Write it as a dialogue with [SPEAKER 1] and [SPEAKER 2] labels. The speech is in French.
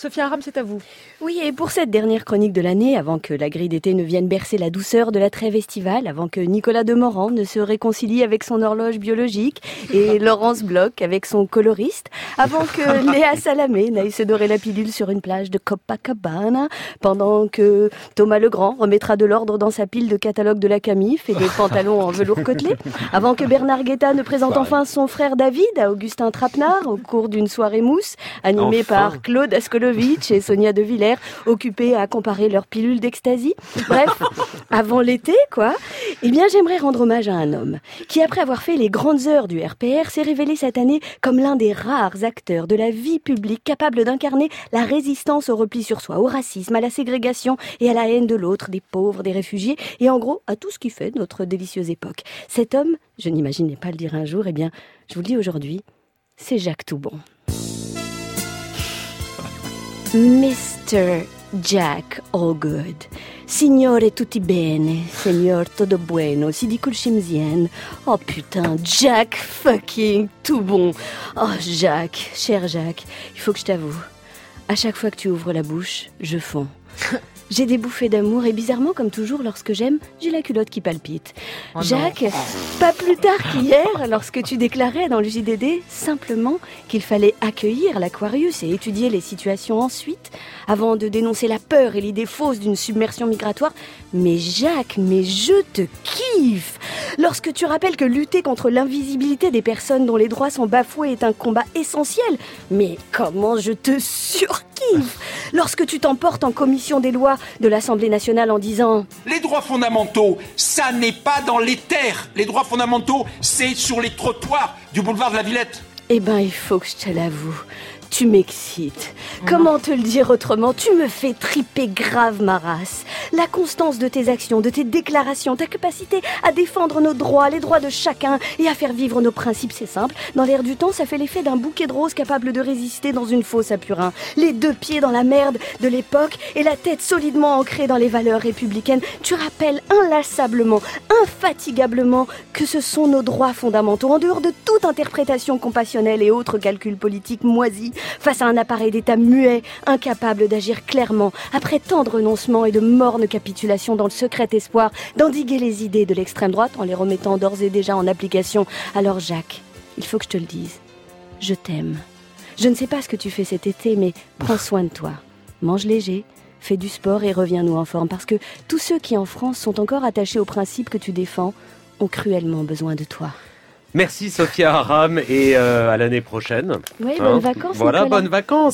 [SPEAKER 1] Sophia Aram, c'est à vous.
[SPEAKER 2] Oui, et pour cette dernière chronique de l'année, avant que la grille d'été ne vienne bercer la douceur de la trêve estivale, avant que Nicolas Demorand ne se réconcilie avec son horloge biologique et Laurence Bloch avec son coloriste, avant que Léa Salamé n'aille se dorer la pilule sur une plage de Copacabana, pendant que Thomas Legrand remettra de l'ordre dans sa pile de catalogue de la Camif et de pantalons en velours côtelé, avant que Bernard Guetta ne présente enfin son frère David à Augustin Trapenard au cours d'une soirée mousse, animée par Claude Et Sonia De Villers, occupés à comparer leurs pilules d'ecstasy. Bref, avant l'été, quoi. Eh bien, j'aimerais rendre hommage à un homme qui, après avoir fait les grandes heures du RPR, s'est révélé cette année comme l'un des rares acteurs de la vie publique capable d'incarner la résistance au repli sur soi, au racisme, à la ségrégation et à la haine de l'autre, des pauvres, des réfugiés, et en gros à tout ce qui fait notre délicieuse époque. Cet homme, je n'imaginais pas le dire un jour, eh bien, je vous le dis aujourd'hui, c'est Jacques Toubon. Mr. Jack Allgood. Signore tutti bene, signor todo bueno, si dit Kulchimzien. Oh putain, Jack fucking Toubon. Oh Jacques, cher Jacques, il faut que je t'avoue. À chaque fois que tu ouvres la bouche, je fonds. J'ai des bouffées d'amour et bizarrement, comme toujours, lorsque j'aime, j'ai la culotte qui palpite.
[SPEAKER 1] Oh
[SPEAKER 2] Jacques, pas plus tard qu'hier, lorsque tu déclarais dans le JDD simplement qu'il fallait accueillir l'Aquarius et étudier les situations ensuite, avant de dénoncer la peur et l'idée fausse d'une submersion migratoire. Mais Jacques, mais je te kiffe Lorsque tu rappelles que lutter contre l'invisibilité des personnes dont les droits sont bafoués est un combat essentiel, mais comment je te surkiffe? Lorsque tu t'emportes en commission des lois de l'Assemblée nationale en disant
[SPEAKER 3] Les droits fondamentaux, ça n'est pas dans les terres. Les droits fondamentaux, c'est sur les trottoirs du boulevard de la Villette.
[SPEAKER 2] Eh ben, il faut que je te l'avoue. Tu m'excites. Comment te le dire autrement? Tu me fais triper grave ma race. La constance de tes actions, de tes déclarations, ta capacité à défendre nos droits, les droits de chacun et à faire vivre nos principes, c'est simple. Dans l'air du temps, ça fait l'effet d'un bouquet de roses capable de résister dans une fosse à purin. Les deux pieds dans la merde de l'époque et la tête solidement ancrée dans les valeurs républicaines. Tu rappelles inlassablement, infatigablement que ce sont nos droits fondamentaux, en dehors de toute interprétation compassionnelle et autres calculs politiques moisis, face à un appareil d'État muet, incapable d'agir clairement, après tant de renoncements et de mornes capitulations dans le secret espoir d'endiguer les idées de l'extrême droite en les remettant d'ores et déjà en application. Alors Jacques, il faut que je te le dise, je t'aime. Je ne sais pas ce que tu fais cet été, mais prends soin de toi. Mange léger, fais du sport et reviens-nous en forme, parce que tous ceux qui en France sont encore attachés aux principes que tu défends ont cruellement besoin de toi.
[SPEAKER 4] Merci Sophia Aram et euh, à l'année prochaine.
[SPEAKER 2] Oui, bonnes vacances.
[SPEAKER 4] Voilà,
[SPEAKER 2] Nicolas.
[SPEAKER 4] bonnes vacances.